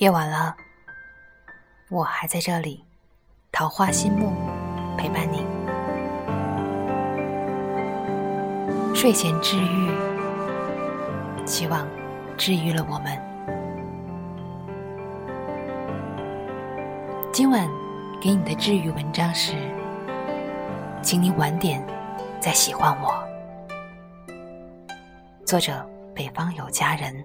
夜晚了，我还在这里，桃花心木陪伴你。睡前治愈，希望治愈了我们。今晚给你的治愈文章是，请你晚点再喜欢我。作者：北方有佳人。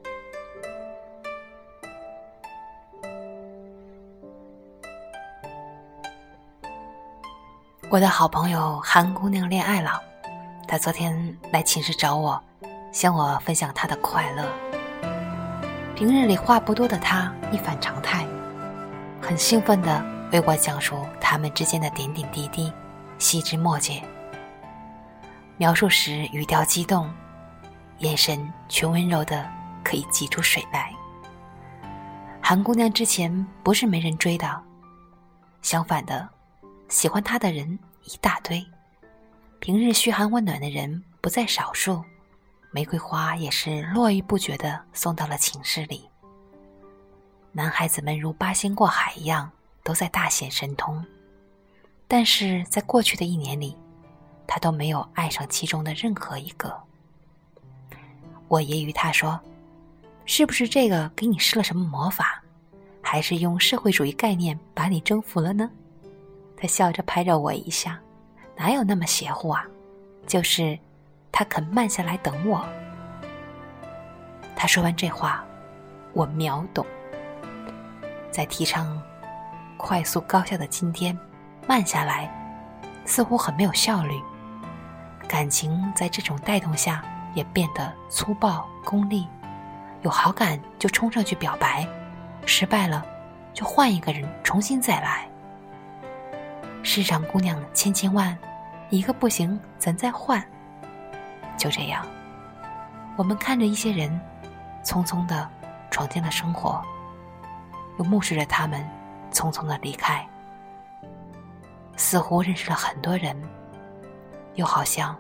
我的好朋友韩姑娘恋爱了，她昨天来寝室找我，向我分享她的快乐。平日里话不多的她一反常态，很兴奋地为我讲述他们之间的点点滴滴，细枝末节。描述时语调激动，眼神却温柔的可以挤出水来。韩姑娘之前不是没人追的，相反的。喜欢她的人一大堆，平日嘘寒问暖的人不在少数，玫瑰花也是络绎不绝的送到了寝室里。男孩子们如八仙过海一样，都在大显神通，但是在过去的一年里，他都没有爱上其中的任何一个。我揶揄他说：“是不是这个给你施了什么魔法，还是用社会主义概念把你征服了呢？”他笑着拍着我一下，哪有那么邪乎啊？就是他肯慢下来等我。他说完这话，我秒懂。在提倡快速高效的今天，慢下来似乎很没有效率。感情在这种带动下也变得粗暴功利，有好感就冲上去表白，失败了就换一个人重新再来。世上姑娘千千万，一个不行，咱再换。就这样，我们看着一些人匆匆的闯进了生活，又目视着他们匆匆的离开，似乎认识了很多人，又好像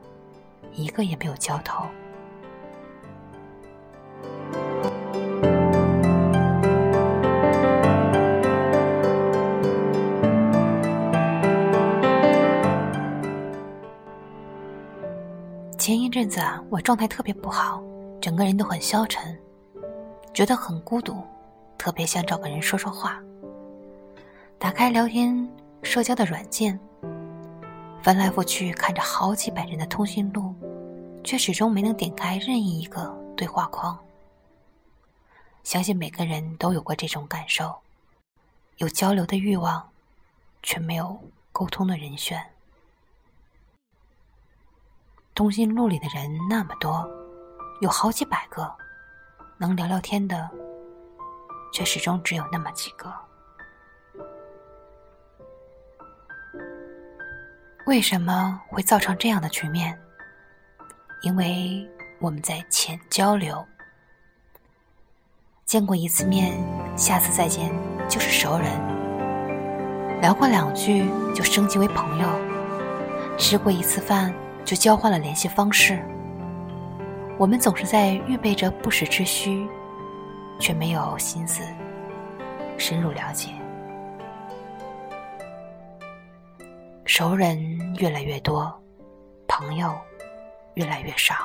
一个也没有交头。前一阵子啊，我状态特别不好，整个人都很消沉，觉得很孤独，特别想找个人说说话。打开聊天社交的软件，翻来覆去看着好几百人的通讯录，却始终没能点开任意一个对话框。相信每个人都有过这种感受，有交流的欲望，却没有沟通的人选。通讯录里的人那么多，有好几百个，能聊聊天的，却始终只有那么几个。为什么会造成这样的局面？因为我们在浅交流，见过一次面，下次再见就是熟人，聊过两句就升级为朋友，吃过一次饭。就交换了联系方式。我们总是在预备着不时之需，却没有心思深入了解。熟人越来越多，朋友越来越少。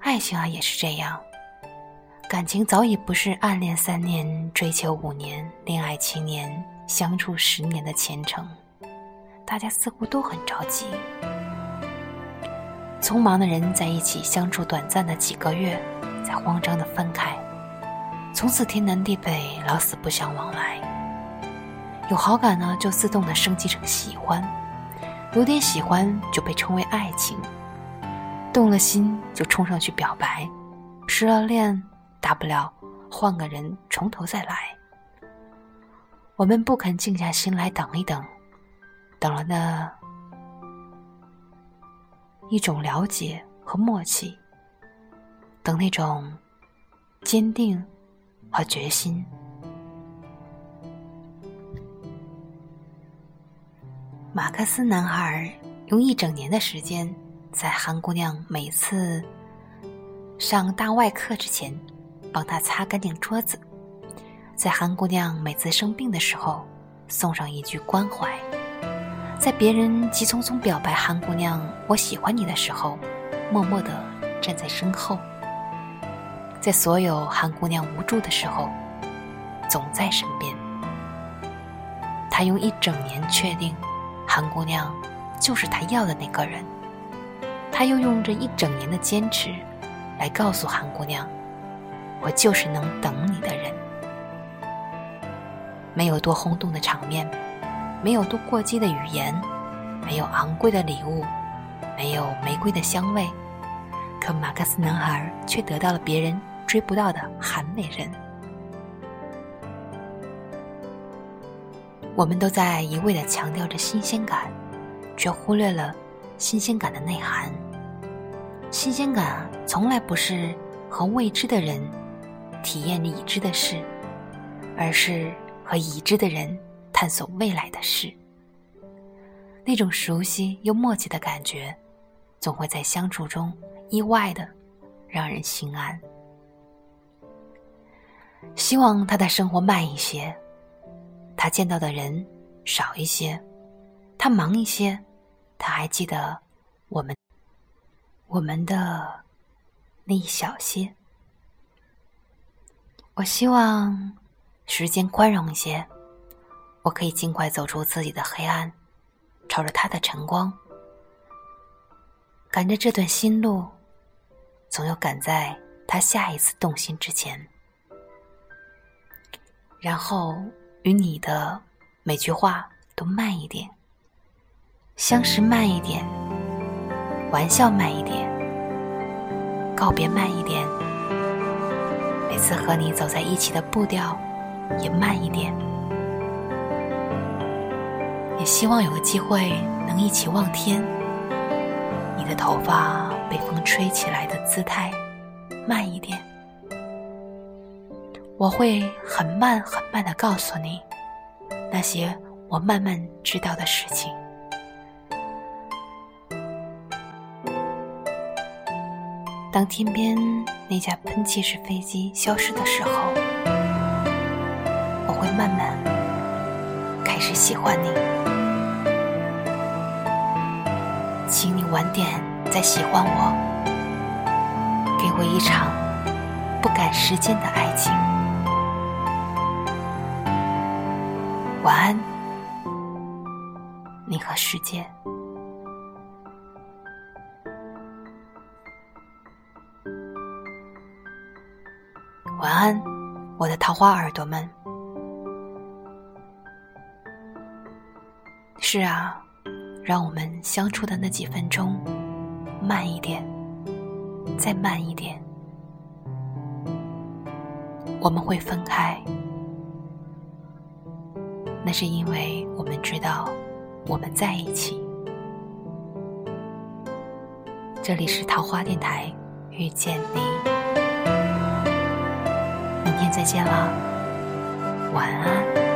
爱情啊，也是这样。感情早已不是暗恋三年、追求五年、恋爱七年、相处十年的前程。大家似乎都很着急，匆忙的人在一起相处短暂的几个月，再慌张的分开，从此天南地北，老死不相往来。有好感呢，就自动的升级成喜欢；有点喜欢就被称为爱情；动了心就冲上去表白；失了恋，大不了换个人从头再来。我们不肯静下心来等一等。等了那一种了解和默契，等那种坚定和决心。马克思男孩用一整年的时间，在韩姑娘每次上大外课之前，帮她擦干净桌子，在韩姑娘每次生病的时候送上一句关怀，在别人急匆匆表白韩姑娘“我喜欢你”的时候，默默地站在身后，在所有韩姑娘无助的时候，总在身边。他用一整年确定，韩姑娘就是他要的那个人。他又用这一整年的坚持，来告诉韩姑娘：“我就是能等你的人。”没有多轰动的场面，没有多过激的语言，没有昂贵的礼物，没有玫瑰的香味，可马克思男孩却得到了别人追不到的韩美人。我们都在一味的强调着新鲜感，却忽略了新鲜感的内涵。新鲜感从来不是和未知的人体验已知的事，而是和已知的人探索未来的事。那种熟悉又默契的感觉，总会在相处中意外的让人心安。希望他的生活慢一些。他见到的人少一些，他忙一些，他还记得我们，我们的那一小些。我希望时间宽容一些，我可以尽快走出自己的黑暗，朝着他的晨光，赶着这段新路，总有赶在他下一次动心之前，然后。与你的每句话都慢一点，相识慢一点，玩笑慢一点，告别慢一点，每次和你走在一起的步调也慢一点。希望有个机会能一起望天，你的头发被风吹起来的姿态慢一点。我会很慢很慢的告诉你，那些我慢慢知道的事情。当天边那架喷气式飞机消失的时候，我会慢慢开始喜欢你。请你晚点再喜欢我，给我一场不赶时间的爱情。晚安，你和世界。晚安，我的桃花耳朵们。是啊，让我们相处的那几分钟慢一点，再慢一点，我们会分开。那是因为我们知道我们在一起。这里是桃花电台，遇见你，明天再见了，晚安。